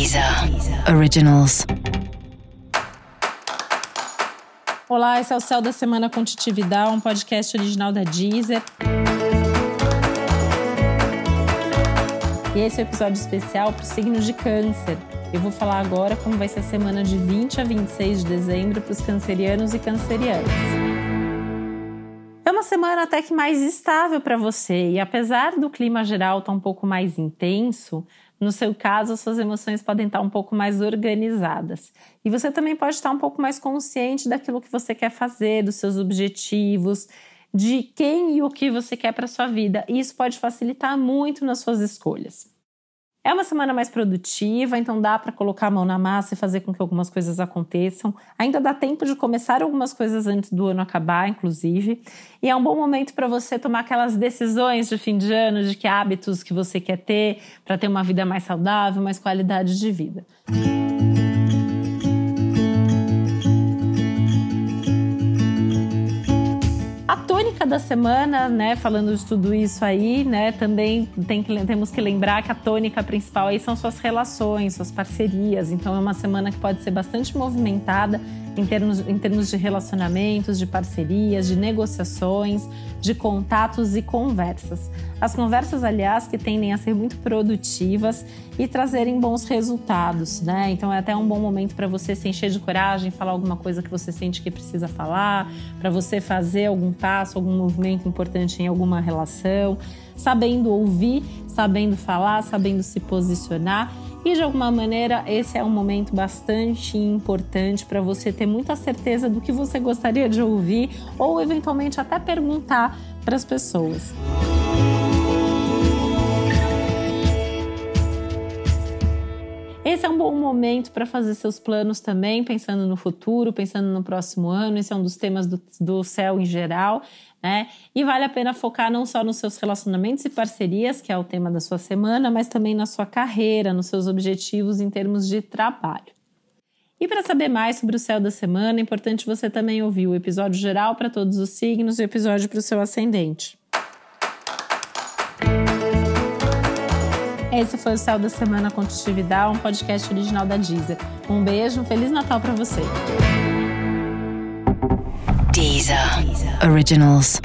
Deezer Originals. Olá, esse é o Céu da Semana com Titividade, um podcast original da Deezer. E esse é o um episódio especial para o signo de Câncer. Eu vou falar agora como vai ser a semana de 20 a 26 de dezembro para os cancerianos e cancerianas. É uma semana até que mais estável para você, e apesar do clima geral estar tá um pouco mais intenso, no seu caso, suas emoções podem estar um pouco mais organizadas. E você também pode estar um pouco mais consciente daquilo que você quer fazer, dos seus objetivos, de quem e o que você quer para sua vida. E isso pode facilitar muito nas suas escolhas. É uma semana mais produtiva, então dá para colocar a mão na massa e fazer com que algumas coisas aconteçam. Ainda dá tempo de começar algumas coisas antes do ano acabar, inclusive. E é um bom momento para você tomar aquelas decisões de fim de ano, de que hábitos que você quer ter para ter uma vida mais saudável, mais qualidade de vida. Música da semana, né, falando de tudo isso aí, né, também tem que, temos que lembrar que a tônica principal aí são suas relações, suas parcerias. Então é uma semana que pode ser bastante movimentada em termos, em termos de relacionamentos, de parcerias, de negociações, de contatos e conversas. As conversas, aliás, que tendem a ser muito produtivas e trazerem bons resultados, né? Então é até um bom momento para você se encher de coragem, falar alguma coisa que você sente que precisa falar, para você fazer algum passo, algum movimento importante em alguma relação, sabendo ouvir, sabendo falar, sabendo se posicionar e de alguma maneira, esse é um momento bastante importante para você ter muita certeza do que você gostaria de ouvir ou eventualmente até perguntar para as pessoas. Esse é um bom momento para fazer seus planos também, pensando no futuro, pensando no próximo ano. Esse é um dos temas do, do céu em geral né? E vale a pena focar não só nos seus relacionamentos e parcerias, que é o tema da sua semana, mas também na sua carreira, nos seus objetivos em termos de trabalho. E para saber mais sobre o céu da semana, é importante você também ouvir o episódio geral para todos os signos e o episódio para o seu ascendente. Esse foi o Céu da Semana com um podcast original da Deezer. Um beijo, um Feliz Natal para você. Deezer. Originals.